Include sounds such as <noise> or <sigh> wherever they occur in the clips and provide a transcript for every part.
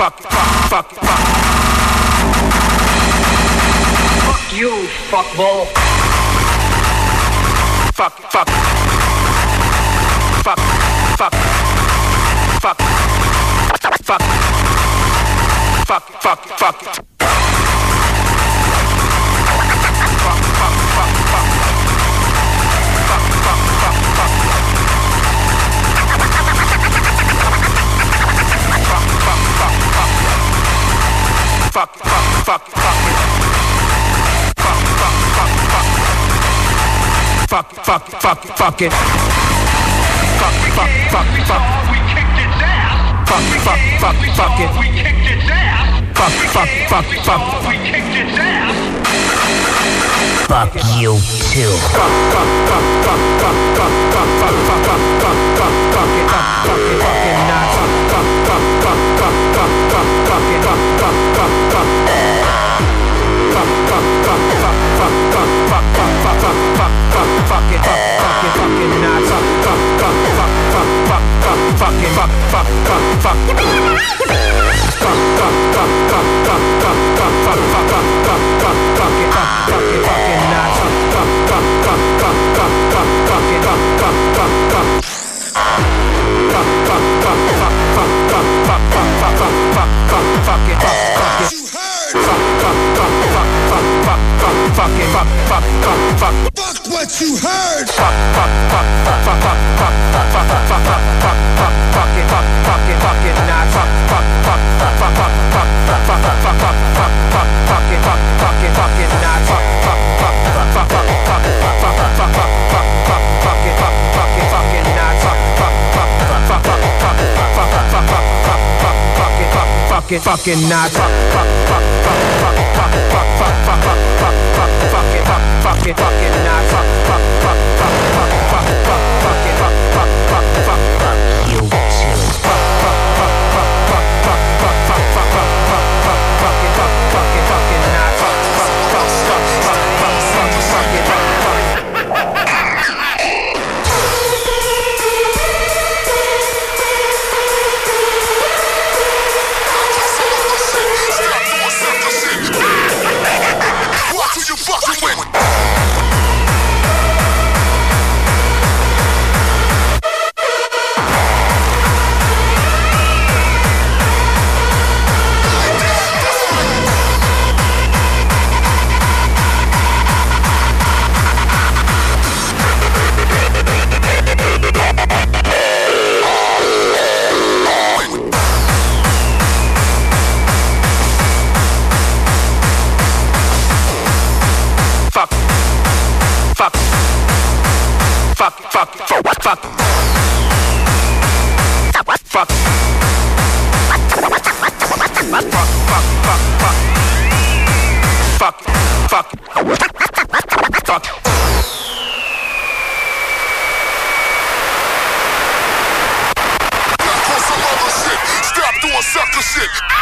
fuck, fuck, fuck, fuck. Fuck you, fuckball. Fuck, fuck. Fuck, fuck. Fuck. Fuck. Fuck, fuck, fuck. Fuck, fuck, fuck it. We kicked its ass. Fuck, fuck, fuck, fuck. We kicked its ass. Fuck you too. Fuck, fuck, fuck, fuck, fuck, fuck, fuck, fuck, fuck, fuck, fuck, fuck, fuck it, fuck, fuck it, fucking nuts. Fuck, fuck, fuck fuck, fuck, fuck, fuck. Fuck, fuck, fuck, fuck, fuck, fuck, fuck, fuck, fuck, fuck, fuck, fuck, fuck it, fuck, fuck it, fucking nuts. Fuck, fuck, fuck, fuck, fuck, fuck, fuck it, fuck, fuck, fuck, fuck. Fuck, fuck, fuck, fuck, fuck, fuck, fuck, fuck, fuck, fuck, fuck, fuck, fuck it, fuck, fuck it. Fuck, fuck, fuck, fuck, fuck, fuck, fuck, fuck it, fuck, fuck, fuck, fuck. Fuck what you heard. Fuck, fuck, fuck, fuck, fuck, fuck it, fucking nah, fuck, fuck, fuck, fuck, fuck, fuck, fuck, fuck, fuck, fuck, fuck, fuck, fuck fuck, fucking fuck, fuck, fuck, sucker shit.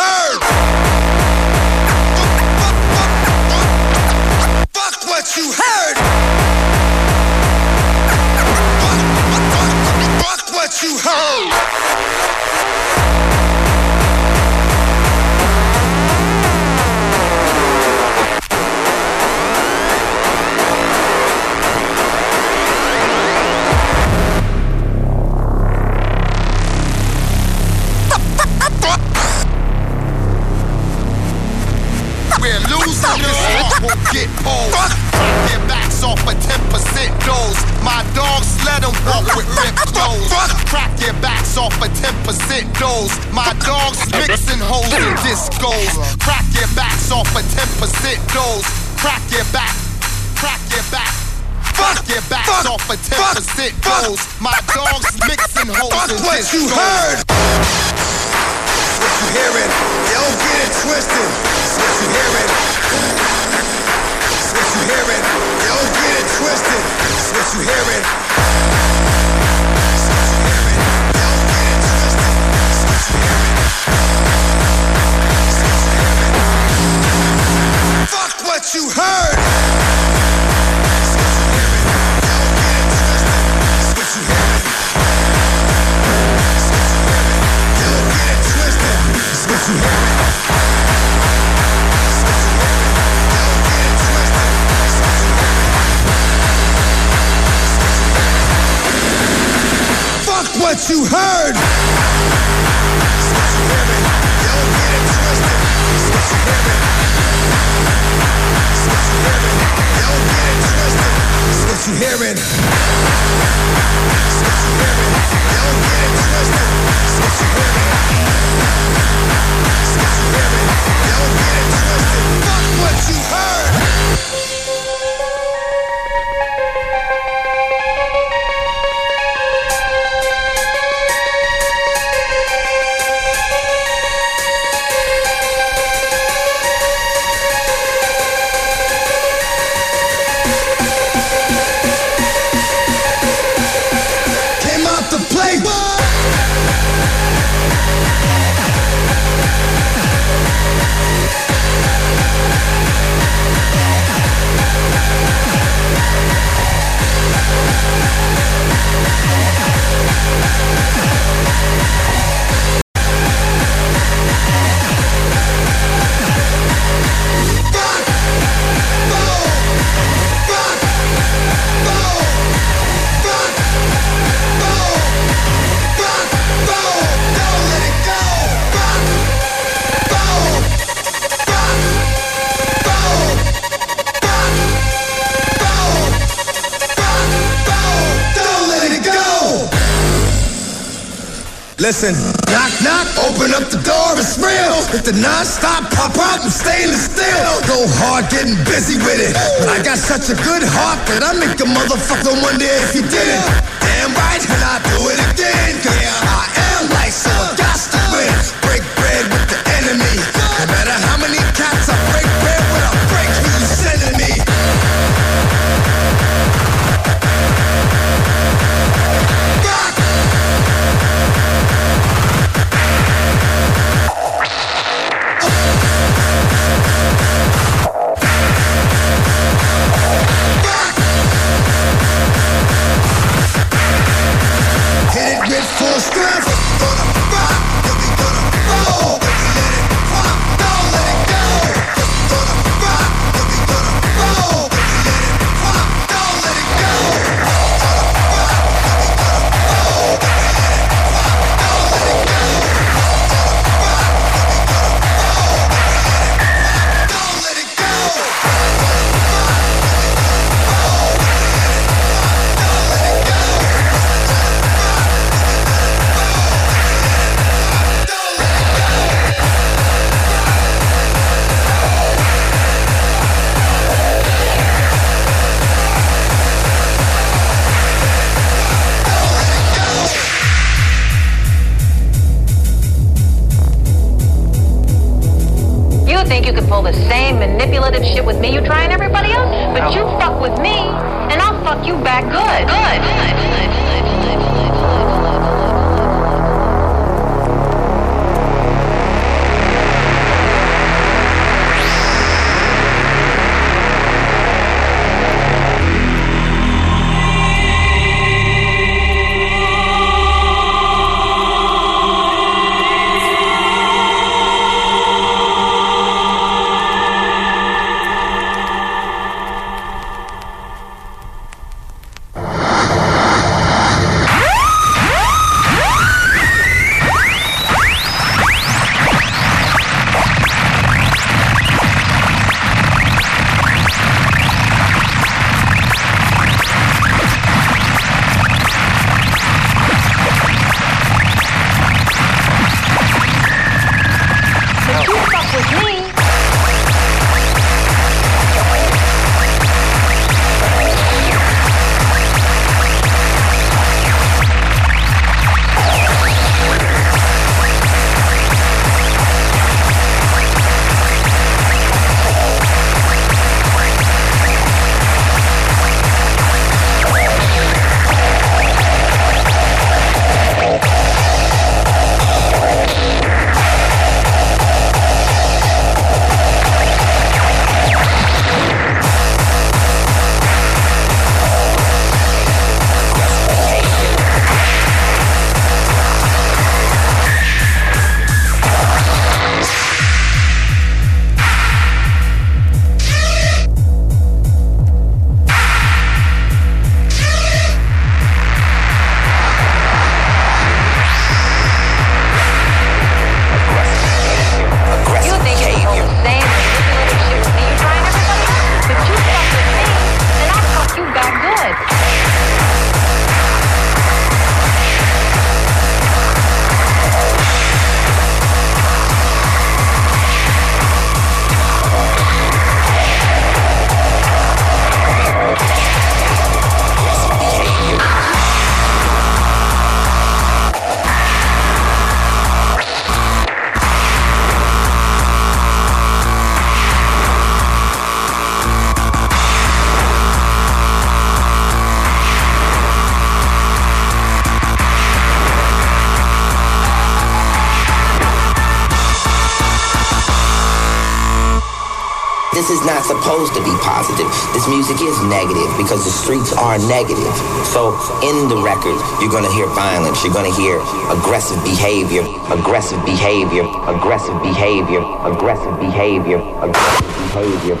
Heard. Fuck, what you heard. Fuck what you heard. Get. Their backs off a 10% dose. My dogs let them walk with ripped <laughs> nose. Crack their backs off a 10% dose. My dogs mixing holes in discos. Crack their backs off a 10% dose. Crack their back. Crack their back. Fuck their backs off a 10% fuck, fuck. dose. My dogs mixing holes Fuck in what you heard. What you hearing? Don't get it twisted. What you hearing. What you hearing. Don't get it twisted. What you hearing. What you hearing. Don't get it twisted. What you hearing. Fuck what you heard. It twisted. It's what you hearing. What you hearing. Listen, knock, knock, open up the door, it's real. If the non-stop pop out and stainless steel, go hard getting busy with it. But I got such a good heart that I make a motherfucker wonder if you did it. Damn right, and I supposed to be positive. This music is negative because the streets are negative. So in the record, you're gonna hear violence. You're gonna hear aggressive behavior, aggressive behavior, aggressive behavior, aggressive behavior, aggressive behavior, aggressive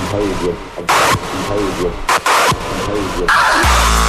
behavior, aggressive behavior, behavior.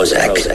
Prozac.